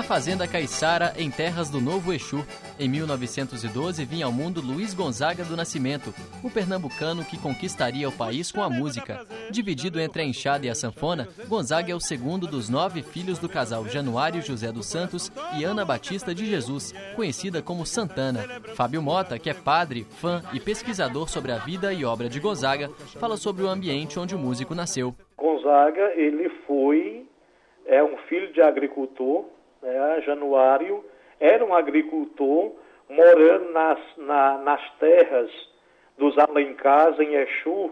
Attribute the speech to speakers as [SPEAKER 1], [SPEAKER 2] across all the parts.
[SPEAKER 1] na Fazenda Caiçara, em terras do Novo Exu. Em 1912 vinha ao mundo Luiz Gonzaga do Nascimento, o pernambucano que conquistaria o país com a música. Dividido entre a enxada e a sanfona, Gonzaga é o segundo dos nove filhos do casal Januário José dos Santos e Ana Batista de Jesus, conhecida como Santana. Fábio Mota, que é padre, fã e pesquisador sobre a vida e obra de Gonzaga, fala sobre o ambiente onde o músico nasceu.
[SPEAKER 2] Gonzaga, ele foi é um filho de agricultor, né, Januário, era um agricultor morando nas, na, nas terras dos Alencás, em Exu.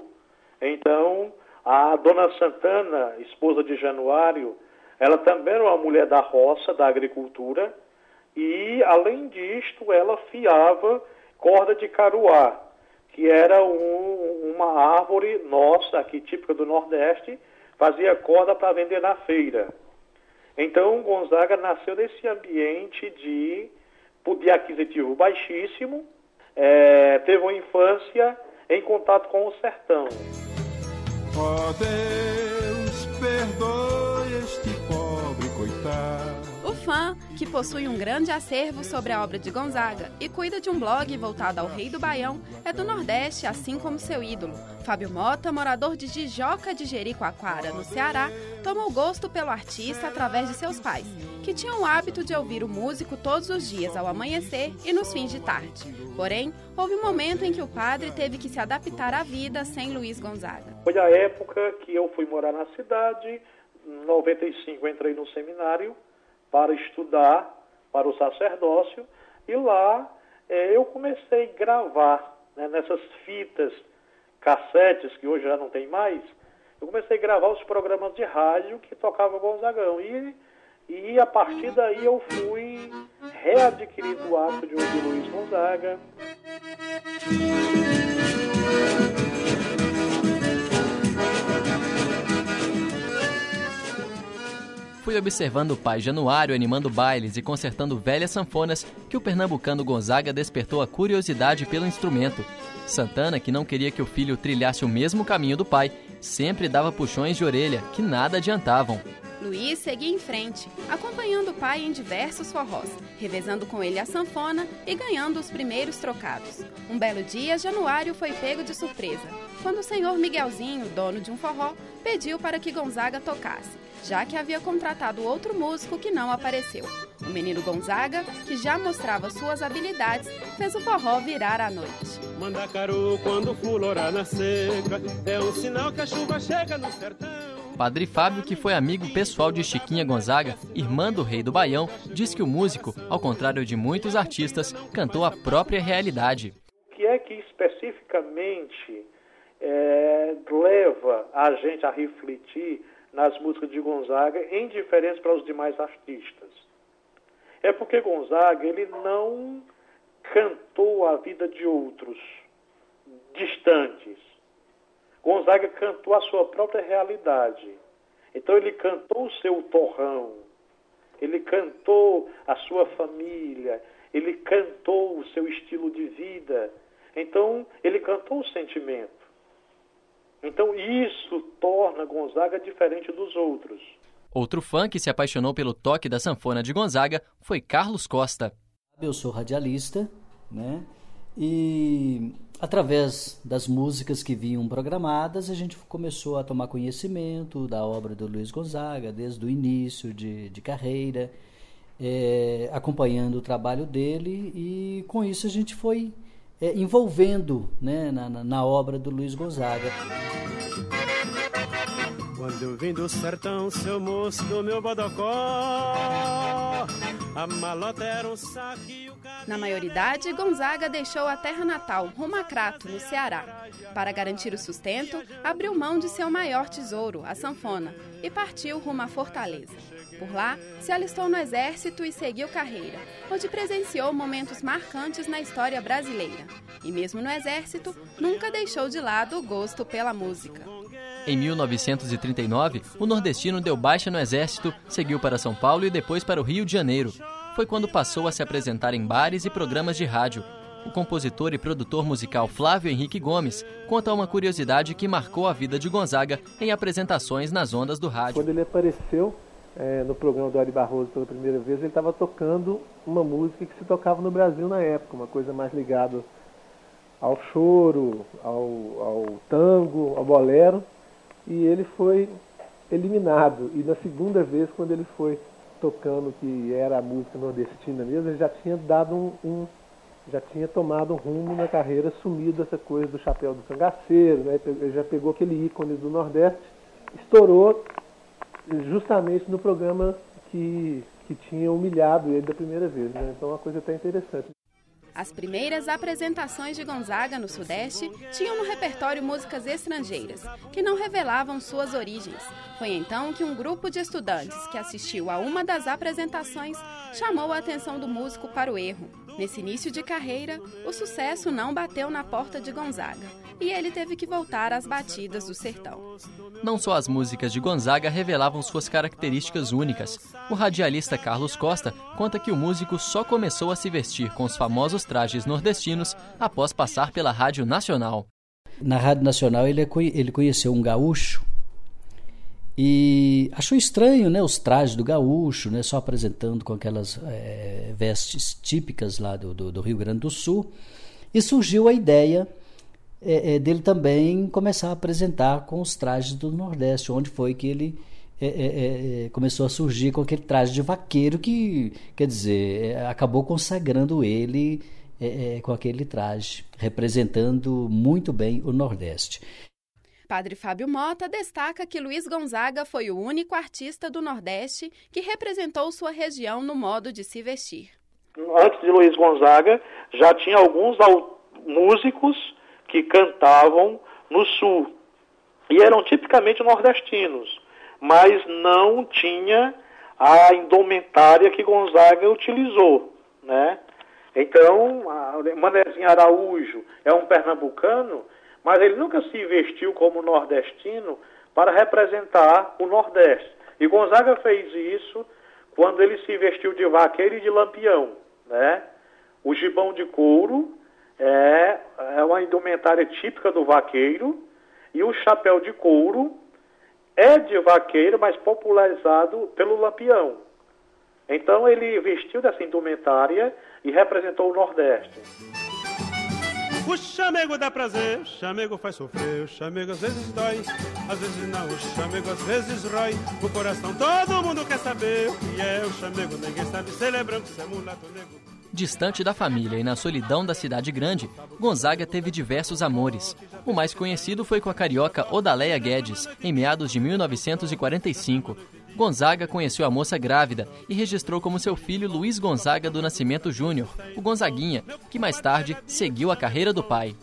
[SPEAKER 2] Então, a dona Santana, esposa de Januário, ela também era uma mulher da roça, da agricultura, e, além disto, ela fiava corda de caruá, que era um, uma árvore nossa, aqui típica do Nordeste, fazia corda para vender na feira. Então, Gonzaga nasceu nesse ambiente de poder aquisitivo baixíssimo, é, teve uma infância em contato com o sertão.
[SPEAKER 3] Oh
[SPEAKER 4] que possui um grande acervo sobre a obra de Gonzaga e cuida de um blog voltado ao rei do Baião, é do Nordeste, assim como seu ídolo. Fábio Mota, morador de Jijoca de Jericoacoara, no Ceará, tomou gosto pelo artista através de seus pais, que tinham o hábito de ouvir o músico todos os dias ao amanhecer e nos fins de tarde. Porém, houve um momento em que o padre teve que se adaptar à vida sem Luiz Gonzaga.
[SPEAKER 2] Foi a época que eu fui morar na cidade, em 95 entrei no seminário para estudar para o sacerdócio e lá é, eu comecei a gravar né, nessas fitas, cassetes que hoje já não tem mais, eu comecei a gravar os programas de rádio que tocava Gonzagão e, e a partir daí eu fui readquirindo o ato de ouvir Luiz Gonzaga.
[SPEAKER 1] Fui observando o pai Januário animando bailes e consertando velhas sanfonas que o pernambucano Gonzaga despertou a curiosidade pelo instrumento. Santana, que não queria que o filho trilhasse o mesmo caminho do pai, sempre dava puxões de orelha que nada adiantavam.
[SPEAKER 4] Luiz seguia em frente, acompanhando o pai em diversos forrós, revezando com ele a sanfona e ganhando os primeiros trocados. Um belo dia, Januário foi pego de surpresa, quando o senhor Miguelzinho, dono de um forró, pediu para que Gonzaga tocasse já que havia contratado outro músico que não apareceu. O menino Gonzaga, que já mostrava suas habilidades, fez o forró virar à noite.
[SPEAKER 5] Mandacaru, quando fulorar na seca, é um sinal que a chuva chega no sertão.
[SPEAKER 1] Padre Fábio, que foi amigo pessoal de Chiquinha Gonzaga, irmã do rei do Baião, diz que o músico, ao contrário de muitos artistas, cantou a própria realidade.
[SPEAKER 2] O que é que especificamente é, leva a gente a refletir nas músicas de Gonzaga, em diferença para os demais artistas. É porque Gonzaga ele não cantou a vida de outros distantes. Gonzaga cantou a sua própria realidade. Então ele cantou o seu torrão, ele cantou a sua família, ele cantou o seu estilo de vida. Então ele cantou o sentimento. Então isso torna Gonzaga diferente dos outros.
[SPEAKER 1] Outro fã que se apaixonou pelo toque da sanfona de Gonzaga foi Carlos Costa.
[SPEAKER 6] Eu sou radialista, né? E através das músicas que vinham programadas, a gente começou a tomar conhecimento da obra do Luiz Gonzaga, desde o início de, de carreira, é, acompanhando o trabalho dele, e com isso a gente foi é, envolvendo né, na, na, obra do Luiz Gonzaga.
[SPEAKER 5] Quando vim do sertão, seu moço do meu bodocó, a malota era um saque
[SPEAKER 4] Na maioridade, Gonzaga deixou a terra natal, rumo a Crato, no Ceará. Para garantir o sustento, abriu mão de seu maior tesouro, a sanfona, e partiu rumo à Fortaleza. Por lá, se alistou no Exército e seguiu carreira, onde presenciou momentos marcantes na história brasileira. E mesmo no Exército, nunca deixou de lado o gosto pela música.
[SPEAKER 1] Em 1939, o nordestino deu baixa no Exército, seguiu para São Paulo e depois para o Rio de Janeiro. Foi quando passou a se apresentar em bares e programas de rádio. O compositor e produtor musical Flávio Henrique Gomes conta uma curiosidade que marcou a vida de Gonzaga em apresentações nas ondas do rádio.
[SPEAKER 7] Quando ele apareceu, é, no programa do Ari Barroso pela primeira vez, ele estava tocando uma música que se tocava no Brasil na época, uma coisa mais ligada ao choro, ao, ao tango, ao bolero, e ele foi eliminado. E na segunda vez, quando ele foi tocando que era a música nordestina mesmo, ele já tinha dado um, um já tinha tomado um rumo na carreira, sumido essa coisa do chapéu do cangaceiro, né? ele já pegou aquele ícone do Nordeste, estourou justamente no programa que, que tinha humilhado ele da primeira vez. Né? Então, é uma coisa até interessante.
[SPEAKER 4] As primeiras apresentações de Gonzaga no Sudeste tinham no repertório músicas estrangeiras, que não revelavam suas origens. Foi então que um grupo de estudantes que assistiu a uma das apresentações chamou a atenção do músico para o erro. Nesse início de carreira, o sucesso não bateu na porta de Gonzaga e ele teve que voltar às batidas do sertão.
[SPEAKER 1] Não só as músicas de Gonzaga revelavam suas características únicas. O radialista Carlos Costa conta que o músico só começou a se vestir com os famosos trajes nordestinos após passar pela Rádio Nacional.
[SPEAKER 6] Na Rádio Nacional ele, é ele conheceu um gaúcho e achou estranho né, os trajes do gaúcho, né, só apresentando com aquelas é, vestes típicas lá do, do, do, Rio Grande do Sul. E surgiu a ideia é, é, dele também começar a apresentar com os trajes do Nordeste, onde foi que ele começou a surgir com aquele traje de vaqueiro que, quer dizer, acabou consagrando ele com aquele traje, representando muito bem o Nordeste.
[SPEAKER 4] Padre Fábio Mota destaca que Luiz Gonzaga foi o único artista do Nordeste que representou sua região no modo de se vestir.
[SPEAKER 2] Antes de Luiz Gonzaga, já tinha alguns músicos que cantavam no Sul e eram tipicamente nordestinos, mas não tinha a indumentária que Gonzaga utilizou, né? Então, Manezinho Araújo é um pernambucano mas ele nunca se vestiu como nordestino para representar o Nordeste. E Gonzaga fez isso quando ele se vestiu de vaqueiro e de lampião. Né? O gibão de couro é, é uma indumentária típica do vaqueiro e o chapéu de couro é de vaqueiro, mas popularizado pelo lampião. Então ele vestiu dessa indumentária e representou o Nordeste.
[SPEAKER 5] O chamego dá prazer, o chamego faz sofrer, o chamego às vezes dói, às vezes não, o chamego às vezes rói. O coração todo mundo quer saber o que é o chamego, ninguém sabe se ele é branco, se é mulato negro.
[SPEAKER 1] Distante da família e na solidão da cidade grande, Gonzaga teve diversos amores. O mais conhecido foi com a carioca Odaleia Guedes, em meados de 1945. Gonzaga conheceu a moça grávida e registrou como seu filho Luiz Gonzaga do Nascimento Júnior, o Gonzaguinha, que mais tarde seguiu a carreira do pai.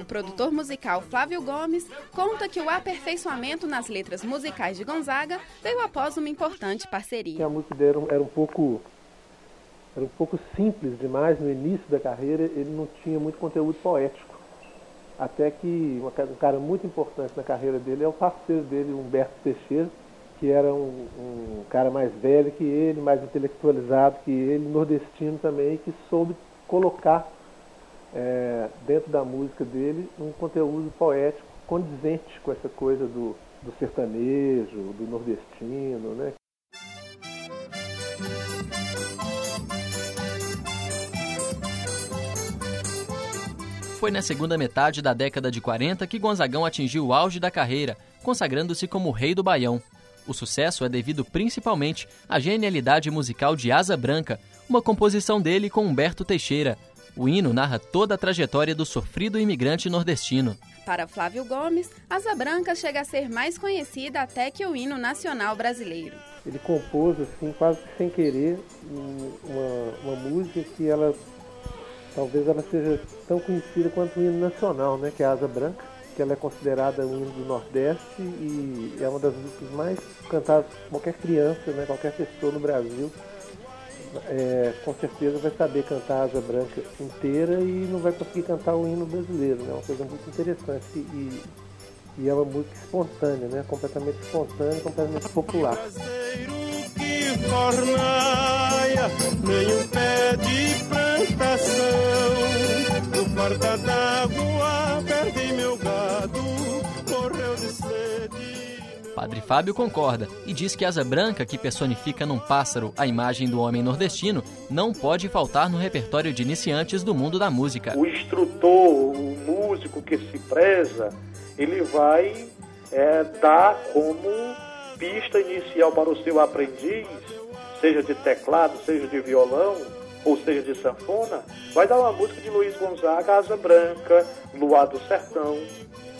[SPEAKER 4] O produtor musical Flávio Gomes conta que o aperfeiçoamento nas letras musicais de Gonzaga veio após uma importante parceria.
[SPEAKER 7] A música dele era um pouco era um pouco simples demais no início da carreira, ele não tinha muito conteúdo poético. Até que um cara muito importante na carreira dele é o parceiro dele, Humberto Teixeira, que era um, um, cara mais velho que ele, mais intelectualizado que ele, nordestino também, que soube colocar é, dentro da música dele um conteúdo poético condizente com essa coisa do, do sertanejo, do nordestino, né?
[SPEAKER 1] Foi na segunda metade da década de 40 que Gonzagão atingiu o auge da carreira, consagrando-se como rei do Baião. O sucesso é devido principalmente à genialidade musical de Asa Branca, uma composição dele com Humberto Teixeira. O hino narra toda a trajetória do sofrido imigrante nordestino.
[SPEAKER 4] Para Flávio Gomes, Asa Branca chega a ser mais conhecida até que o hino nacional brasileiro.
[SPEAKER 7] Ele compôs, assim, quase sem querer, uma, uma música que ela talvez ela seja tão conhecida quanto o hino nacional, né, que é Asa Branca que ela é considerada o hino do Nordeste e é uma das músicas mais cantadas por qualquer criança, né, qualquer pessoa no Brasil. É, com certeza vai saber cantar a Asa Branca inteira e não vai conseguir cantar o hino brasileiro. Né, uma coisa muito interessante e, e é uma música espontânea, né, completamente espontânea, completamente popular.
[SPEAKER 5] nenhum pé de plantação, no farda d'água
[SPEAKER 1] Padre Fábio concorda e diz que Asa Branca, que personifica num pássaro a imagem do homem nordestino, não pode faltar no repertório de iniciantes do mundo da música.
[SPEAKER 2] O instrutor, o músico que se preza, ele vai é, dar como pista inicial para o seu aprendiz, seja de teclado, seja de violão, ou seja de sanfona, vai dar uma música de Luiz Gonzaga, Asa Branca, Luar do Sertão.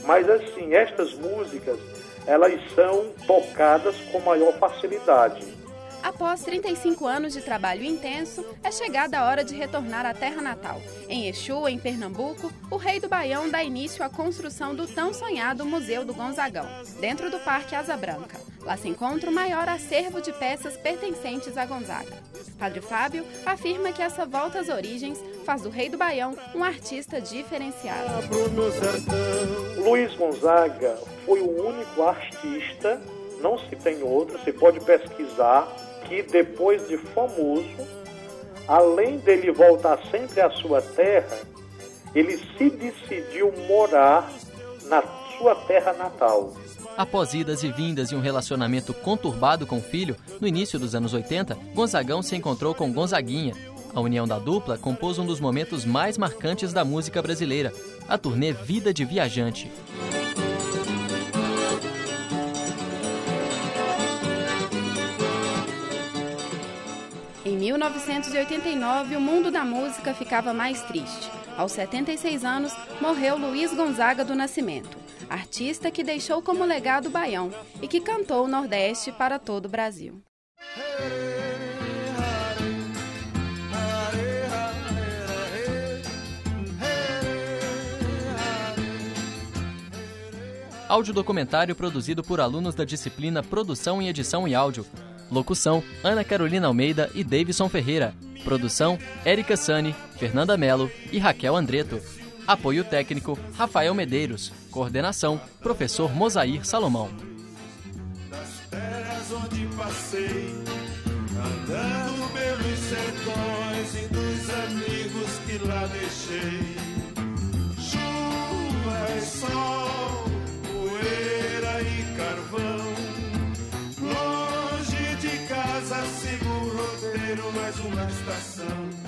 [SPEAKER 2] Mas assim, estas músicas elas são tocadas com maior facilidade.
[SPEAKER 4] Após 35 anos de trabalho intenso, é chegada a hora de retornar à terra natal. Em Exu, em Pernambuco, o rei do Baião dá início à construção do tão sonhado Museu do Gonzagão, dentro do Parque Asa Branca. Lá se encontra o maior acervo de peças pertencentes a Gonzaga. Padre Fábio afirma que essa volta às origens faz do rei do Baião um artista diferenciado.
[SPEAKER 2] Luiz Gonzaga foi o único artista, não se tem outro, você pode pesquisar, que depois de famoso, além dele voltar sempre à sua terra, ele se decidiu morar na sua terra natal.
[SPEAKER 1] Após idas e vindas e um relacionamento conturbado com o filho, no início dos anos 80, Gonzagão se encontrou com Gonzaguinha. A união da dupla compôs um dos momentos mais marcantes da música brasileira, a turnê Vida de Viajante.
[SPEAKER 4] Em 1989, o mundo da música ficava mais triste. Aos 76 anos, morreu Luiz Gonzaga do Nascimento, artista que deixou como legado o baião e que cantou o Nordeste para todo o Brasil.
[SPEAKER 1] Audiodocumentário produzido por alunos da disciplina Produção em Edição e Áudio. Locução: Ana Carolina Almeida e Davidson Ferreira. Produção: Érica Sani, Fernanda Melo e Raquel Andreto. Apoio técnico: Rafael Medeiros. Coordenação: Professor Mosair Salomão. Das terras onde passei, andando pelos sertões e dos amigos que lá deixei. Chuva e sol, na estação.